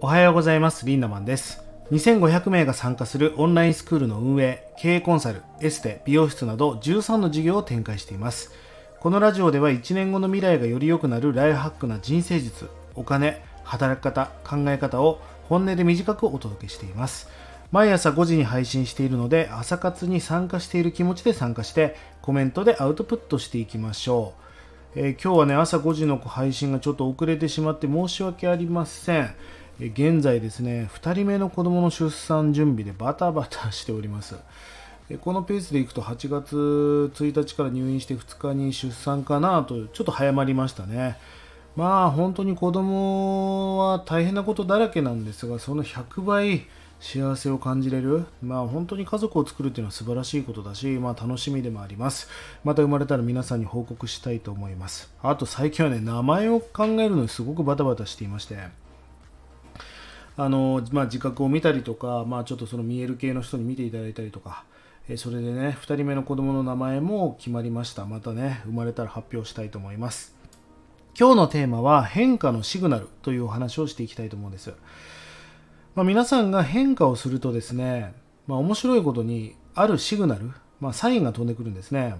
おはようございます。リンダマンです。2500名が参加するオンラインスクールの運営、経営コンサル、エステ、美容室など13の事業を展開しています。このラジオでは1年後の未来がより良くなるライフハックな人生術、お金、働き方、考え方を本音で短くお届けしています。毎朝5時に配信しているので、朝活に参加している気持ちで参加して、コメントでアウトプットしていきましょう。えー今日はね、朝5時の配信がちょっと遅れてしまって申し訳ありません。現在ですね、2人目の子供の出産準備でバタバタしております。このペースでいくと8月1日から入院して2日に出産かなと、ちょっと早まりましたね。まあ本当に子供は大変なことだらけなんですが、その100倍幸せを感じれる、まあ本当に家族を作るっていうのは素晴らしいことだし、まあ楽しみでもあります。また生まれたら皆さんに報告したいと思います。あと最近はね、名前を考えるのにすごくバタバタしていまして、あのまあ、自覚を見たりとか、まあ、ちょっとその見える系の人に見ていただいたりとか、えーそれでね、2人目の子供の名前も決まりました。またね、生まれたら発表したいと思います。今日のテーマは変化のシグナルというお話をしていきたいと思うんです。まあ、皆さんが変化をするとですね、まあ、面白いことにあるシグナル、まあ、サインが飛んでくるんですね。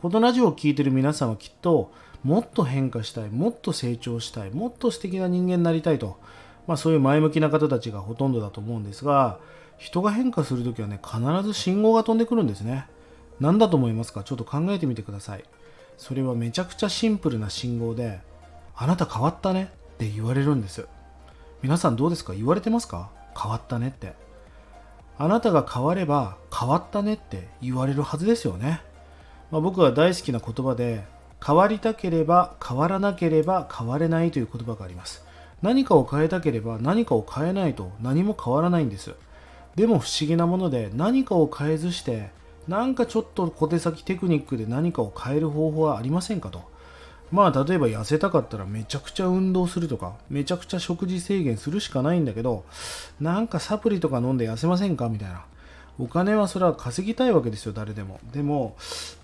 このラジオを聴いてる皆さんはきっともっと変化したい、もっと成長したい、もっと素敵な人間になりたいと、まあ、そういう前向きな方たちがほとんどだと思うんですが、人が変化するときはね、必ず信号が飛んでくるんですね。何だと思いますか？ちょっと考えてみてください。それはめちゃくちゃシンプルな信号で、あなた変わったね？って言われるんです。皆さんどうですか？言われてますか？変わったねって。あなたが変われば変わったねって言われるはずですよね。まあ、僕が大好きな言葉で変わりたければ変わらなければ変われないという言葉があります何かを変えたければ何かを変えないと何も変わらないんです。でも不思議なもので何かを変えずしてなんかちょっと小手先テクニックで何かを変える方法はありませんかと。まあ例えば痩せたかったらめちゃくちゃ運動するとかめちゃくちゃ食事制限するしかないんだけどなんかサプリとか飲んで痩せませんか？みたいな。お金はそれは稼ぎたいわけですよ、誰でも。でも、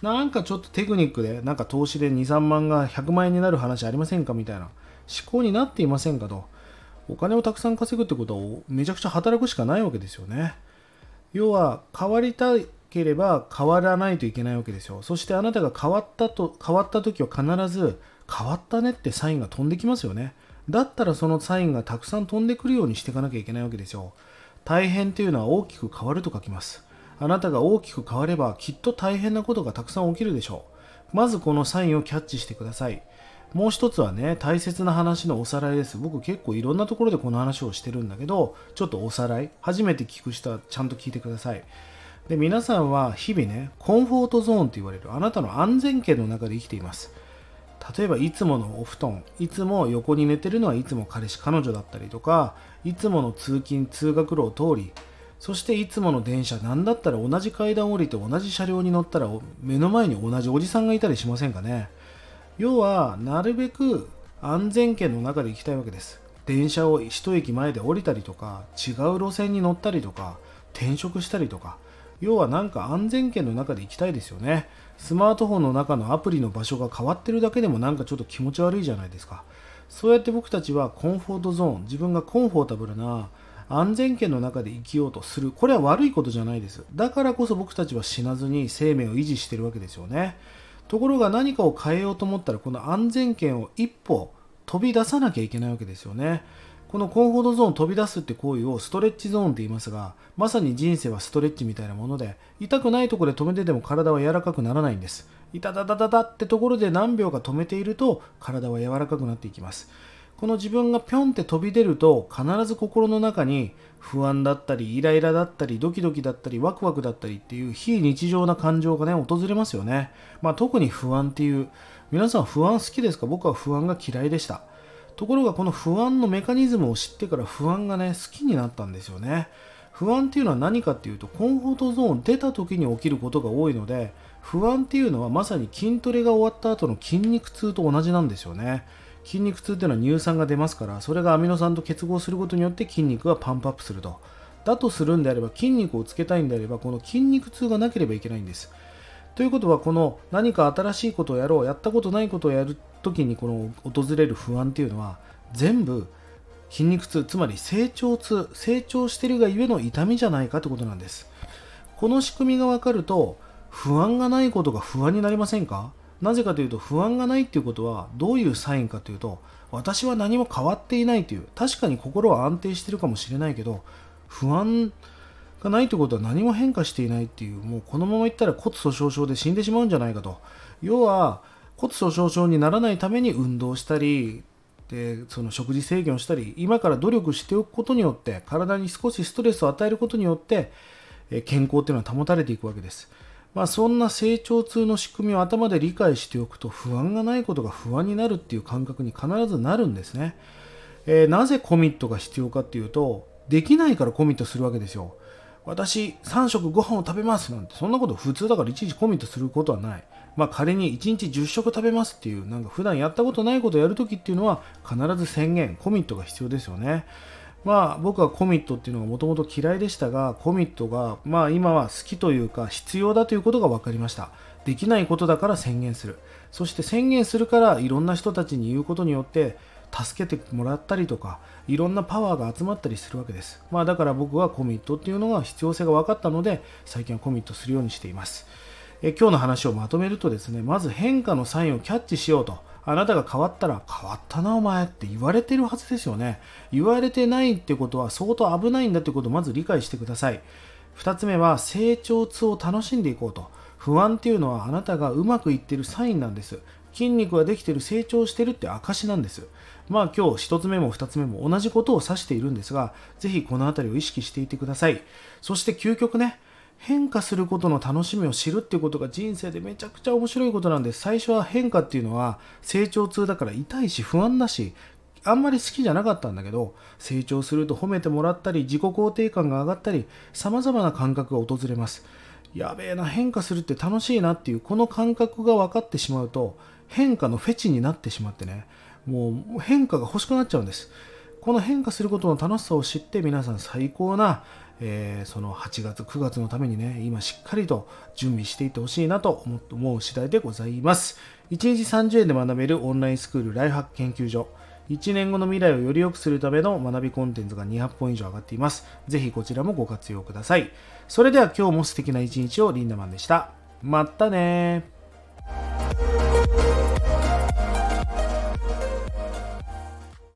なんかちょっとテクニックで、なんか投資で2、3万が100万円になる話ありませんか？みたいな。思考になっていませんかと。お金をたくさん稼ぐってことは、めちゃくちゃ働くしかないわけですよね。要は、変わりたければ変わらないといけないわけですよ。そしてあなたが変わったと、変わった時は必ず、変わったねってサインが飛んできますよね。だったらそのサインがたくさん飛んでくるようにしていかなきゃいけないわけですよ。大変というのは大きく変わると書きます。あなたが大きく変わればきっと大変なことがたくさん起きるでしょう。まずこのサインをキャッチしてください。もう一つはね、大切な話のおさらいです。僕結構いろんなところでこの話をしてるんだけど、ちょっとおさらい。初めて聞く人はちゃんと聞いてください。で、皆さんは日々ね、コンフォートゾーンと言われるあなたの安全圏の中で生きています。例えばいつものお布団いつも横に寝てるのはいつも彼氏彼女だったりとかいつもの通勤通学路を通りそしていつもの電車なんだったら同じ階段降りて同じ車両に乗ったら目の前に同じおじさんがいたりしませんかね？要はなるべく安全圏の中で行きたいわけです。電車を一駅前で降りたりとか違う路線に乗ったりとか転職したりとか。要はなんか安全圏の中で行きたいですよね。スマートフォンの中のアプリの場所が変わってるだけでもなんかちょっと気持ち悪いじゃないですか。そうやって僕たちはコンフォートゾーン自分がコンフォータブルな安全圏の中で生きようとする。これは悪いことじゃないです。だからこそ僕たちは死なずに生命を維持してるわけですよね。ところが何かを変えようと思ったらこの安全圏を一歩飛び出さなきゃいけないわけですよね。このコンフォートゾーンを飛び出すって行為をストレッチゾーンって言いますがまさに人生はストレッチみたいなもので痛くないところで止めてでも体は柔らかくならないんです。痛たたたたってところで何秒か止めていると体は柔らかくなっていきます。この自分がぴょんって飛び出ると必ず心の中に不安だったりイライラだったりドキドキだったりワクワクだったりっていう非日常な感情がね訪れますよね、まあ、特に不安っていう皆さん不安好きですか？僕は不安が嫌いでした。ところがこの不安のメカニズムを知ってから不安がね好きになったんですよね。不安っていうのは何かっていうとコンフォートゾーン出た時に起きることが多いので不安っていうのはまさに筋トレが終わった後の筋肉痛と同じなんですよね。筋肉痛っていうのは乳酸が出ますからそれがアミノ酸と結合することによって筋肉がパンプアップするとだとするんであれば筋肉をつけたいんであればこの筋肉痛がなければいけないんです。ということはこの何か新しいことをやろうやったことないことをやるときにこの訪れる不安っていうのは全部筋肉痛つまり成長痛成長してるがゆえの痛みじゃないかってことなんです。この仕組みが分かると不安がないことが不安になりませんか？なぜかというと不安がないっていうことはどういうサインかというと私は何も変わっていないという確かに心は安定してるかもしれないけど不安がないということは何も変化していないっていうもうこのままいったら骨粗しょう症で死んでしまうんじゃないかと要は骨粗しょう症にならないために運動したりでその食事制限をしたり今から努力しておくことによって体に少しストレスを与えることによって健康っていうのは保たれていくわけです。まあ、そんな成長痛の仕組みを頭で理解しておくと不安がないことが不安になるっていう感覚に必ずなるんですね。えー、なぜコミットが必要かっていうとできないからコミットするわけですよ。私3食ご飯を食べますなんてそんなこと普通だからいちいちコミットすることはない。まあ仮に1日10食食べますっていうなんか普段やったことないことをやるときっていうのは必ず宣言、コミットが必要ですよね。まあ僕はコミットっていうのがもともと嫌いでしたがコミットがまあ今は好きというか必要だということが分かりました。できないことだから宣言する。そして宣言するからいろんな人たちに言うことによって助けてもらったりとかいろんなパワーが集まったりするわけです。まあだから僕はコミットっていうのが必要性が分かったので最近はコミットするようにしています。え今日の話をまとめるとですねまず変化のサインをキャッチしようと。あなたが変わったら変わったなお前って言われてるはずですよね。言われてないってことは相当危ないんだってことをまず理解してください。2つ目は成長痛を楽しんでいこうと。不安っていうのはあなたがうまくいってるサインなんです。筋肉ができてる成長してるって証なんです。まあ今日1つ目も2つ目も同じことを指しているんですが、ぜひこの辺りを意識していてください。そして究極ね、変化することの楽しみを知るっていうことが人生でめちゃくちゃ面白いことなんで。最初は変化っていうのは成長痛だから痛いし不安だし、あんまり好きじゃなかったんだけど、成長すると褒めてもらったり、自己肯定感が上がったり、様々な感覚が訪れます。やべえな、変化するって楽しいなっていう、この感覚が分かってしまうと、変化のフェチになってしまってね、もう変化が欲しくなっちゃうんです。この変化することの楽しさを知って皆さん最高なえー、その8月、9月のためにね、今しっかりと準備していってほしいなと思う次第でございます。1日30円で学べるオンラインスクールライフハック研究所。1年後の未来をより良くするための学びコンテンツが200本以上上がっています。ぜひこちらもご活用ください。それでは今日も素敵な一日をリンダマンでした。またね